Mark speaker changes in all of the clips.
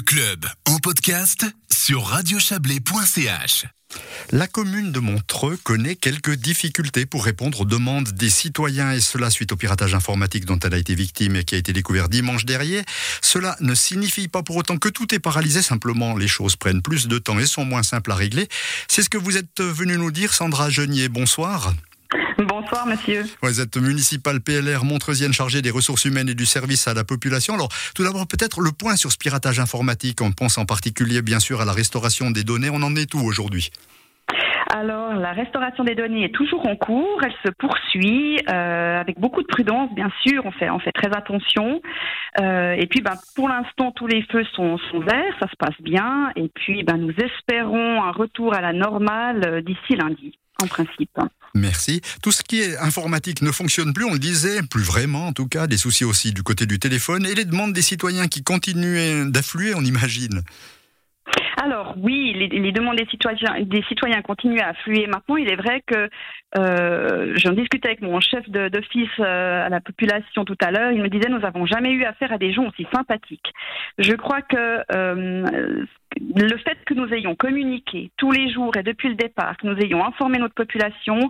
Speaker 1: Le club en podcast sur radiochablais.ch.
Speaker 2: La commune de Montreux connaît quelques difficultés pour répondre aux demandes des citoyens et cela suite au piratage informatique dont elle a été victime et qui a été découvert dimanche dernier. Cela ne signifie pas pour autant que tout est paralysé, simplement les choses prennent plus de temps et sont moins simples à régler. C'est ce que vous êtes venu nous dire, Sandra Genier. Bonsoir.
Speaker 3: Bonsoir, monsieur.
Speaker 2: Vous êtes municipal PLR Montreusienne chargé des ressources humaines et du service à la population. Alors, tout d'abord, peut-être le point sur ce piratage informatique. On pense en particulier, bien sûr, à la restauration des données. On en est où aujourd'hui?
Speaker 3: Alors, la restauration des données est toujours en cours, elle se poursuit euh, avec beaucoup de prudence, bien sûr. On fait, on fait très attention. Euh, et puis, ben, pour l'instant, tous les feux sont, sont verts, ça se passe bien. Et puis, ben, nous espérons un retour à la normale euh, d'ici lundi, en principe.
Speaker 2: Merci. Tout ce qui est informatique ne fonctionne plus, on le disait, plus vraiment en tout cas, des soucis aussi du côté du téléphone et les demandes des citoyens qui continuent d'affluer, on imagine.
Speaker 3: Alors oui, les, demandes des citoyens, continuent à affluer. Maintenant, il est vrai que euh, j'en discutais avec mon chef d'office euh, à la population tout à l'heure. Il me disait nous n'avons jamais eu affaire à des gens aussi sympathiques. Je crois que euh, le fait que nous ayons communiqué tous les jours et depuis le départ, que nous ayons informé notre population,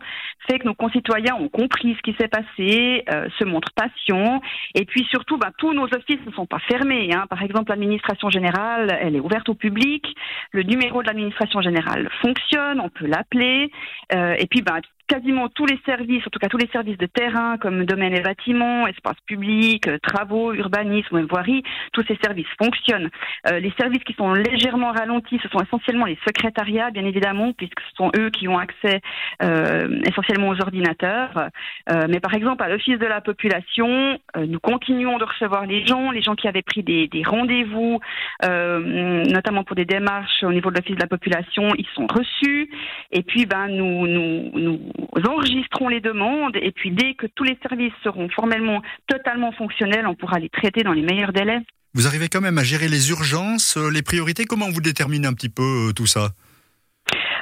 Speaker 3: fait que nos concitoyens ont compris ce qui s'est passé, euh, se montrent patients, et puis surtout, ben, tous nos offices ne sont pas fermés. Hein. Par exemple, l'administration générale, elle est ouverte au public, le numéro de l'administration générale fonctionne, on peut l'appeler, euh, et puis ben, quasiment tous les services, en tout cas tous les services de terrain comme domaine et bâtiments, espaces publics, euh, travaux, urbanisme, voirie, tous ces services fonctionnent. Euh, les services qui sont légèrement ralentis, ce sont essentiellement les secrétariats, bien évidemment, puisque ce sont eux qui ont accès euh, essentiellement aux ordinateurs. mais par exemple, à l'Office de la population, nous continuons de recevoir les gens, les gens qui avaient pris des, des rendez-vous, notamment pour des démarches au niveau de l'Office de la population, ils sont reçus. Et puis, ben, nous, nous, nous enregistrons les demandes et puis dès que tous les services seront formellement totalement fonctionnels, on pourra les traiter dans les meilleurs délais.
Speaker 2: Vous arrivez quand même à gérer les urgences, euh, les priorités. Comment vous déterminez un petit peu euh, tout ça?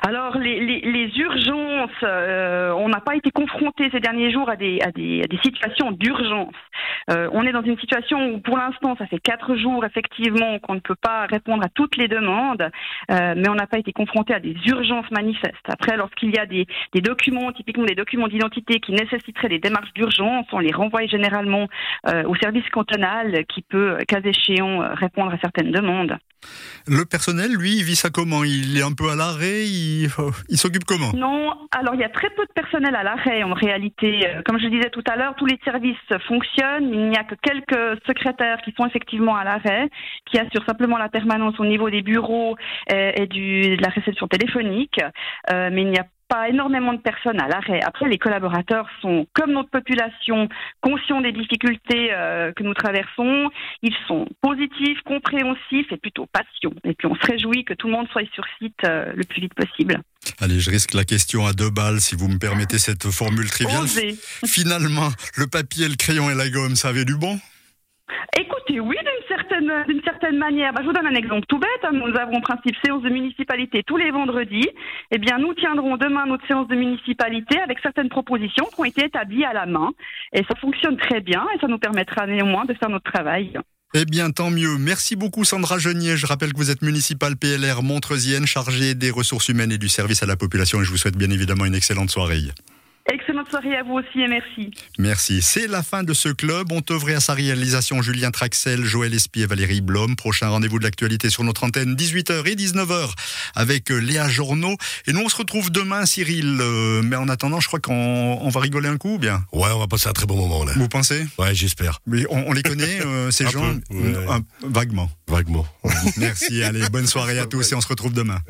Speaker 3: Alors les, les, les urgences, euh, on n'a pas été confronté ces derniers jours à des, à des, à des situations d'urgence. Euh, on est dans une situation où pour l'instant, ça fait quatre jours effectivement qu'on ne peut pas répondre à toutes les demandes, euh, mais on n'a pas été confronté à des urgences manifestes. Après, lorsqu'il y a des, documents, typiquement des documents d'identité qui nécessiteraient des démarches d'urgence, on les renvoie généralement euh, au service cantonal qui peut, cas échéant, répondre à certaines demandes.
Speaker 2: Le personnel, lui, vit ça comment? Il est un peu à l'arrêt? Il, s'occupe comment?
Speaker 3: Non, alors il y a très peu de personnel à l'arrêt en réalité. Euh, comme je disais tout à l'heure, tous les services fonctionnent. Il n'y a que quelques secrétaires qui sont effectivement à l'arrêt, qui assurent simplement la permanence au niveau des bureaux et, du, de la réception téléphonique. Euh, mais il n'y a pas énormément de personnes à l'arrêt. Après, les collaborateurs sont, comme notre population, conscients des difficultés euh, que nous traversons. Ils sont positifs, compréhensifs et plutôt patients. Et puis, on se réjouit que tout le monde soit sur site euh, le plus vite possible.
Speaker 2: Allez, je risque la question à deux balles, si vous me permettez cette formule triviale. Finalement, le papier, le crayon et la gomme, ça avait du bon?
Speaker 3: D'une certaine manière, bah, je vous donne un exemple tout bête. Hein. Nous avons en principe séance de municipalité tous les vendredis. Eh bien, nous tiendrons demain notre séance de municipalité avec certaines propositions qui ont été établies à la main. Et ça fonctionne très bien et ça nous permettra néanmoins de faire notre travail.
Speaker 2: Eh bien, tant mieux. Merci beaucoup, Sandra Genier. Je rappelle que vous êtes municipale PLR Montreusienne, chargée des ressources humaines et du service à la population. Et je vous souhaite bien évidemment une excellente soirée.
Speaker 3: Excellente soirée à vous aussi et merci.
Speaker 2: Merci. C'est la fin de ce club. On œuvré à sa réalisation Julien Traxel, Joël Espier, Valérie Blom. Prochain rendez-vous de l'actualité sur notre antenne 18h et 19h avec euh, Léa Journeau. Et nous on se retrouve demain Cyril. Euh, mais en attendant, je crois qu'on va rigoler un coup bien?
Speaker 4: Ouais, on va passer un très bon moment là.
Speaker 2: Vous pensez?
Speaker 4: Ouais, j'espère.
Speaker 2: Oui, on, les connaît euh, ces gens?
Speaker 4: peu,
Speaker 2: vaguement.
Speaker 4: Vaguement.
Speaker 2: Merci. Allez, bonne soirée à tous et on se retrouve demain.